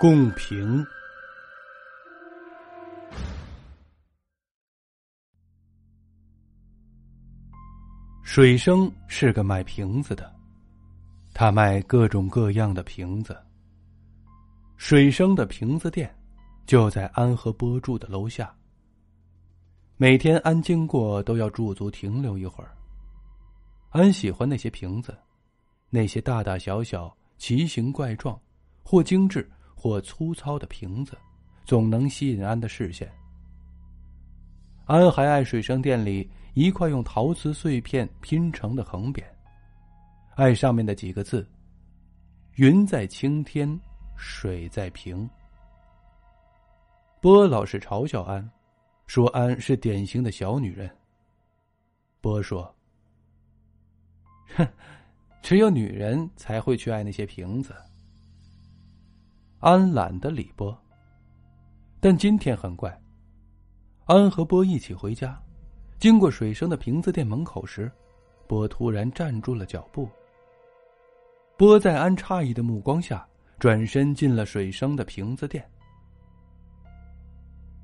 贡瓶。水生是个卖瓶子的，他卖各种各样的瓶子。水生的瓶子店就在安和波住的楼下。每天安经过都要驻足停留一会儿。安喜欢那些瓶子，那些大大小小、奇形怪状、或精致。或粗糙的瓶子，总能吸引安的视线。安还爱水生店里一块用陶瓷碎片拼成的横匾，爱上面的几个字：“云在青天，水在瓶。”波老是嘲笑安，说安是典型的小女人。波说：“哼，只有女人才会去爱那些瓶子。”安懒得理波，但今天很怪。安和波一起回家，经过水生的瓶子店门口时，波突然站住了脚步。波在安诧异的目光下，转身进了水生的瓶子店。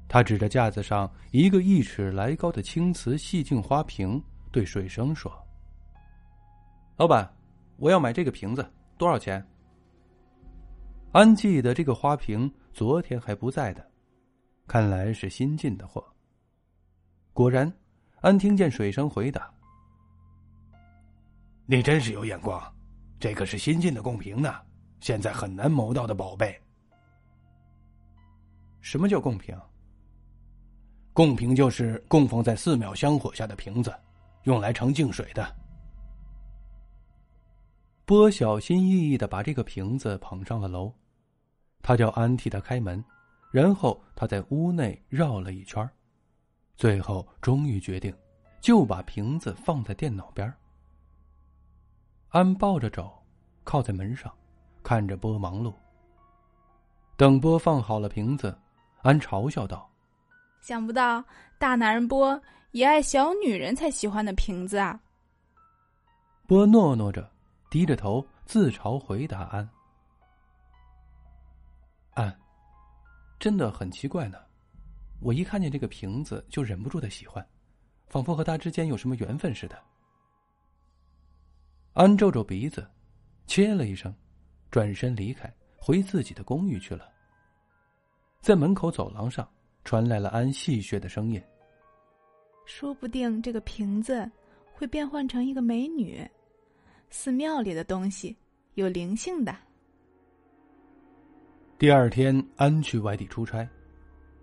他指着架子上一个一尺来高的青瓷细镜花瓶，对水生说：“老板，我要买这个瓶子，多少钱？”安记得这个花瓶昨天还不在的，看来是新进的货。果然，安听见水生回答：“你真是有眼光，这可是新进的贡瓶呢，现在很难谋到的宝贝。”什么叫贡瓶？贡瓶就是供奉在寺庙香火下的瓶子，用来盛净水的。波小心翼翼的把这个瓶子捧上了楼。他叫安替他开门，然后他在屋内绕了一圈，最后终于决定，就把瓶子放在电脑边。安抱着肘，靠在门上，看着波忙碌。等波放好了瓶子，安嘲笑道：“想不到大男人波也爱小女人才喜欢的瓶子啊。”波诺诺着，低着头自嘲回答安。安，真的很奇怪呢。我一看见这个瓶子，就忍不住的喜欢，仿佛和他之间有什么缘分似的。安皱皱鼻子，切了一声，转身离开，回自己的公寓去了。在门口走廊上，传来了安戏谑的声音：“说不定这个瓶子会变换成一个美女。寺庙里的东西有灵性的。”第二天，安去外地出差，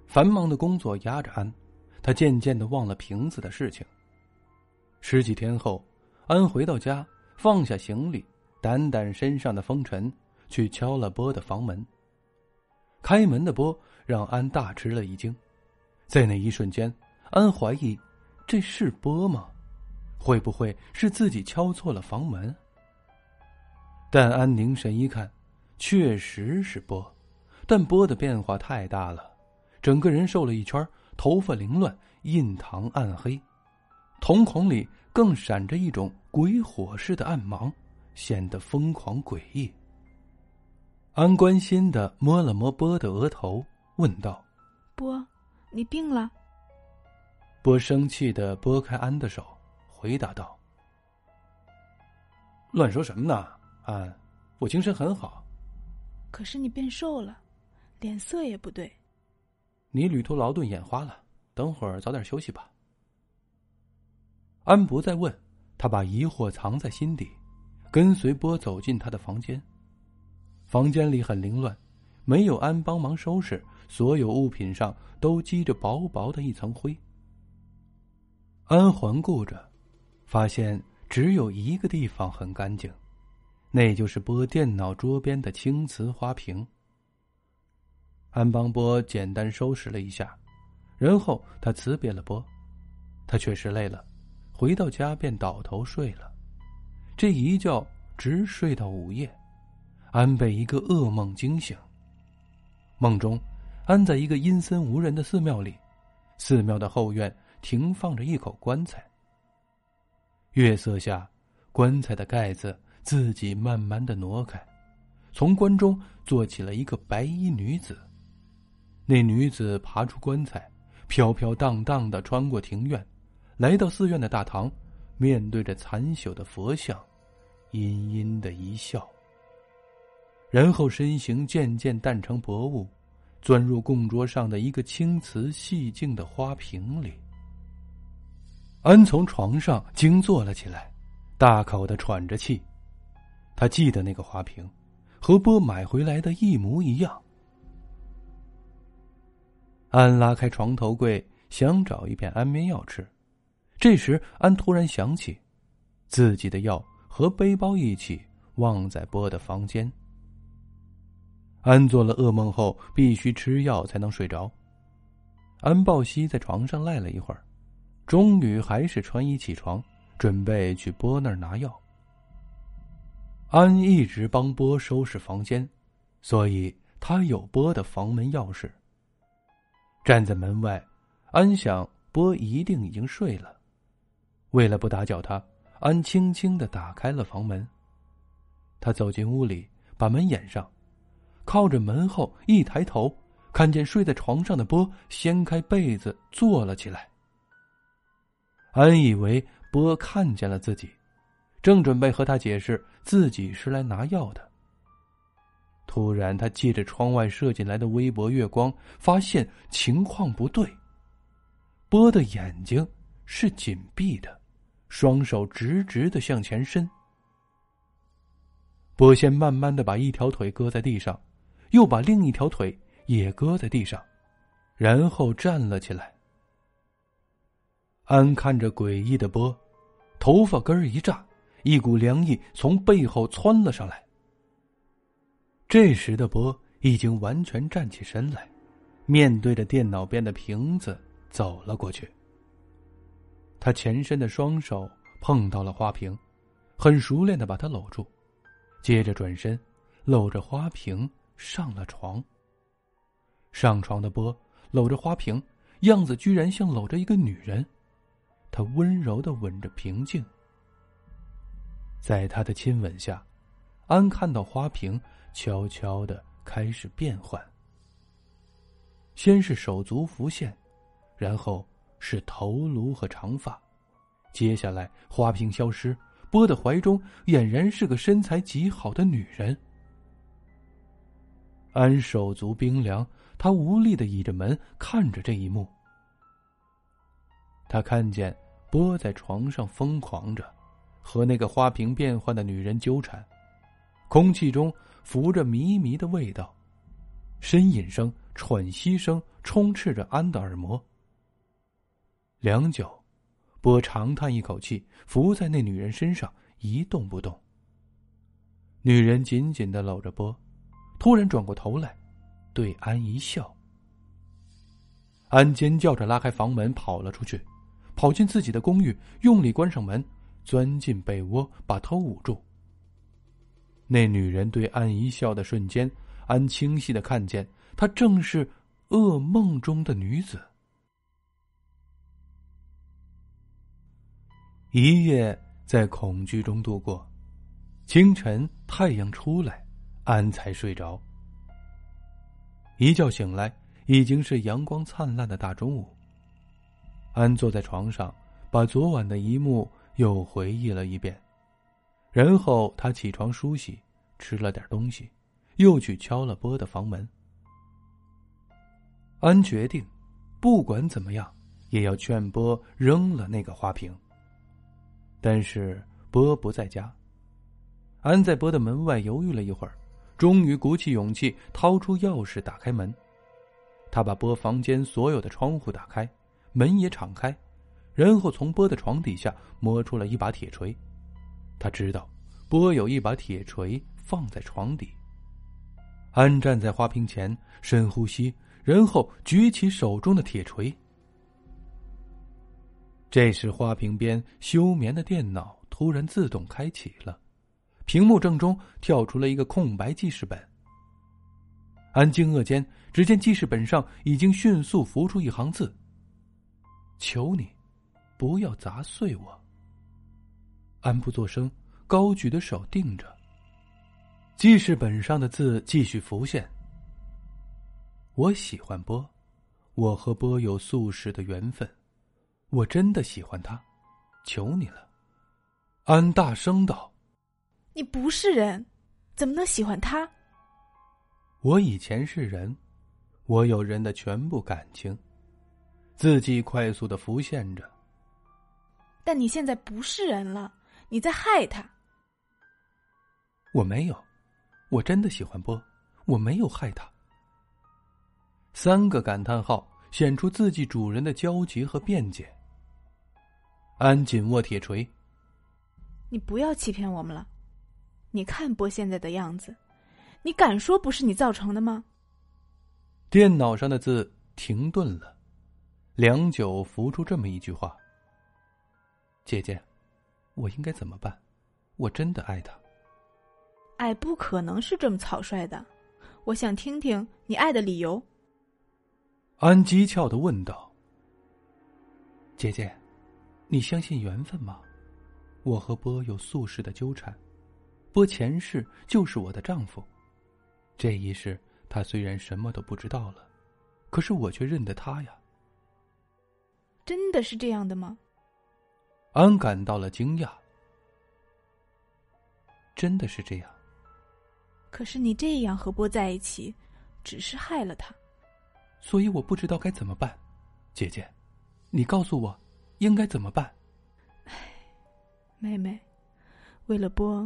繁忙的工作压着安，他渐渐的忘了瓶子的事情。十几天后，安回到家，放下行李，掸掸身上的风尘，去敲了波的房门。开门的波让安大吃了一惊，在那一瞬间，安怀疑这是波吗？会不会是自己敲错了房门？但安凝神一看，确实是波。但波的变化太大了，整个人瘦了一圈，头发凌乱，印堂暗黑，瞳孔里更闪着一种鬼火似的暗芒，显得疯狂诡异。安关心的摸了摸波的额头，问道：“波，你病了？”波生气的拨开安的手，回答道：“乱说什么呢？安，我精神很好。可是你变瘦了。”脸色也不对，你旅途劳顿眼花了，等会儿早点休息吧。安不再问，他把疑惑藏在心底，跟随波走进他的房间。房间里很凌乱，没有安帮忙收拾，所有物品上都积着薄薄的一层灰。安环顾着，发现只有一个地方很干净，那就是波电脑桌边的青瓷花瓶。安邦波简单收拾了一下，然后他辞别了波。他确实累了，回到家便倒头睡了。这一觉直睡到午夜，安被一个噩梦惊醒。梦中，安在一个阴森无人的寺庙里，寺庙的后院停放着一口棺材。月色下，棺材的盖子自己慢慢的挪开，从棺中坐起了一个白衣女子。那女子爬出棺材，飘飘荡荡的穿过庭院，来到寺院的大堂，面对着残朽的佛像，阴阴的一笑。然后身形渐渐淡成薄雾，钻入供桌上的一个青瓷细净的花瓶里。安从床上惊坐了起来，大口的喘着气。他记得那个花瓶，和波买回来的一模一样。安拉开床头柜，想找一片安眠药吃。这时，安突然想起，自己的药和背包一起忘在波的房间。安做了噩梦后，必须吃药才能睡着。安抱膝在床上赖了一会儿，终于还是穿衣起床，准备去波那儿拿药。安一直帮波收拾房间，所以他有波的房门钥匙。站在门外，安想波一定已经睡了。为了不打搅他，安轻轻的打开了房门。他走进屋里，把门掩上。靠着门后，一抬头，看见睡在床上的波掀开被子坐了起来。安以为波看见了自己，正准备和他解释自己是来拿药的。突然，他借着窗外射进来的微薄月光，发现情况不对。波的眼睛是紧闭的，双手直直的向前伸。波先慢慢的把一条腿搁在地上。又把另一条腿也搁在地上，然后站了起来。安看着诡异的波，头发根儿一炸，一股凉意从背后窜了上来。这时的波已经完全站起身来，面对着电脑边的瓶子走了过去。他前伸的双手碰到了花瓶，很熟练的把它搂住，接着转身，搂着花瓶。上了床。上床的波搂着花瓶，样子居然像搂着一个女人。他温柔的吻着平静。在他的亲吻下，安看到花瓶悄悄的开始变换。先是手足浮现，然后是头颅和长发，接下来花瓶消失，波的怀中俨然是个身材极好的女人。安手足冰凉，他无力的倚着门看着这一幕。他看见波在床上疯狂着，和那个花瓶变换的女人纠缠，空气中浮着迷迷的味道，呻吟声、喘息声充斥着安的耳膜。良久，波长叹一口气，伏在那女人身上一动不动。女人紧紧的搂着波。突然转过头来，对安一笑。安尖叫着拉开房门跑了出去，跑进自己的公寓，用力关上门，钻进被窝，把头捂住。那女人对安一笑的瞬间，安清晰的看见，她正是噩梦中的女子。一夜在恐惧中度过，清晨太阳出来。安才睡着，一觉醒来已经是阳光灿烂的大中午。安坐在床上，把昨晚的一幕又回忆了一遍，然后他起床梳洗，吃了点东西，又去敲了波的房门。安决定，不管怎么样，也要劝波扔了那个花瓶。但是波不在家，安在波的门外犹豫了一会儿。终于鼓起勇气，掏出钥匙打开门。他把波房间所有的窗户打开，门也敞开，然后从波的床底下摸出了一把铁锤。他知道，波有一把铁锤放在床底。安站在花瓶前，深呼吸，然后举起手中的铁锤。这时，花瓶边休眠的电脑突然自动开启了。屏幕正中跳出了一个空白记事本。安惊愕间，只见记事本上已经迅速浮出一行字：“求你，不要砸碎我。”安不作声，高举的手定着。记事本上的字继续浮现。我喜欢波，我和波有宿世的缘分，我真的喜欢他，求你了。安大声道：“你不是人，怎么能喜欢他？”我以前是人，我有人的全部感情，字迹快速的浮现着。但你现在不是人了，你在害他。我没有，我真的喜欢波，我没有害他。三个感叹号显出自己主人的焦急和辩解。安紧握铁锤。你不要欺骗我们了，你看波现在的样子。你敢说不是你造成的吗？电脑上的字停顿了，良久，浮出这么一句话：“姐姐，我应该怎么办？我真的爱他。”爱不可能是这么草率的，我想听听你爱的理由。安机巧的问道：“姐姐，你相信缘分吗？我和波有宿世的纠缠，波前世就是我的丈夫。”这一世，他虽然什么都不知道了，可是我却认得他呀。真的是这样的吗？安感到了惊讶。真的是这样。可是你这样和波在一起，只是害了他。所以我不知道该怎么办，姐姐，你告诉我，应该怎么办？唉，妹妹，为了波，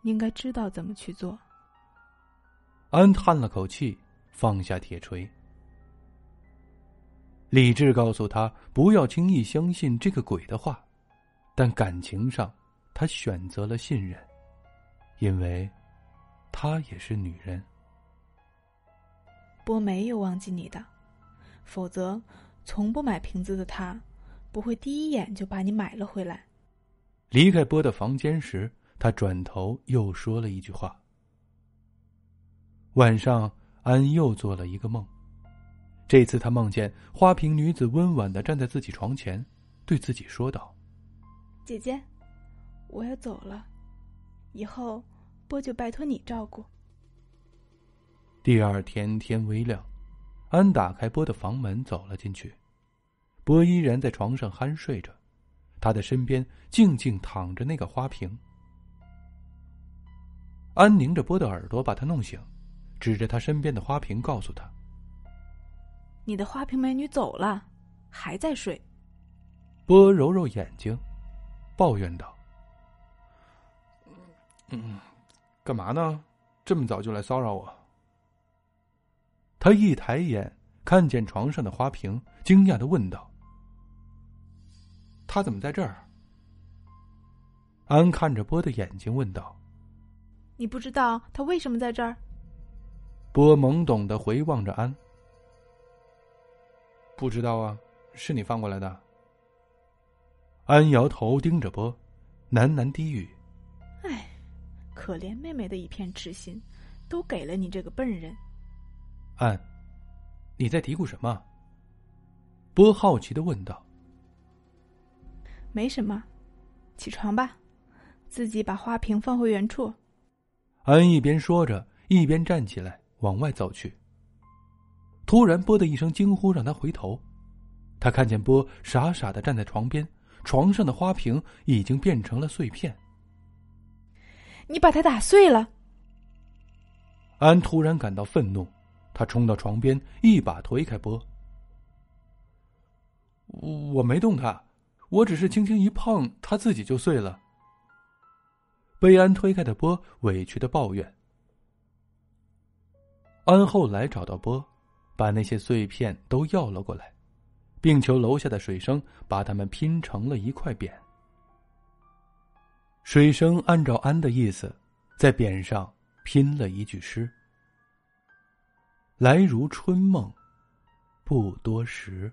你应该知道怎么去做。安叹了口气，放下铁锤。理智告诉他不要轻易相信这个鬼的话，但感情上，他选择了信任，因为，她也是女人。波没有忘记你的，否则，从不买瓶子的他，不会第一眼就把你买了回来。离开波的房间时，他转头又说了一句话。晚上，安又做了一个梦。这次他梦见花瓶女子温婉的站在自己床前，对自己说道：“姐姐，我要走了，以后波就拜托你照顾。”第二天天微亮，安打开波的房门走了进去，波依然在床上酣睡着，他的身边静静躺着那个花瓶。安拧着波的耳朵，把他弄醒。指着他身边的花瓶，告诉他：“你的花瓶美女走了，还在睡。”波揉揉眼睛，抱怨道：“嗯，干嘛呢？这么早就来骚扰我？”他一抬眼看见床上的花瓶，惊讶的问道：“他怎么在这儿？”安看着波的眼睛问道：“你不知道他为什么在这儿？”波懵懂的回望着安，不知道啊，是你放过来的。安摇头盯着波，喃喃低语：“哎，可怜妹妹的一片痴心，都给了你这个笨人。”安，你在嘀咕什么？波好奇的问道。没什么，起床吧，自己把花瓶放回原处。安一边说着，一边站起来。往外走去。突然，波的一声惊呼让他回头，他看见波傻傻的站在床边，床上的花瓶已经变成了碎片。你把它打碎了！安突然感到愤怒，他冲到床边，一把推开波。我没动它，我只是轻轻一碰，它自己就碎了。被安推开的波委屈的抱怨。安后来找到波，把那些碎片都要了过来，并求楼下的水生把它们拼成了一块匾。水生按照安的意思，在匾上拼了一句诗：“来如春梦，不多时。”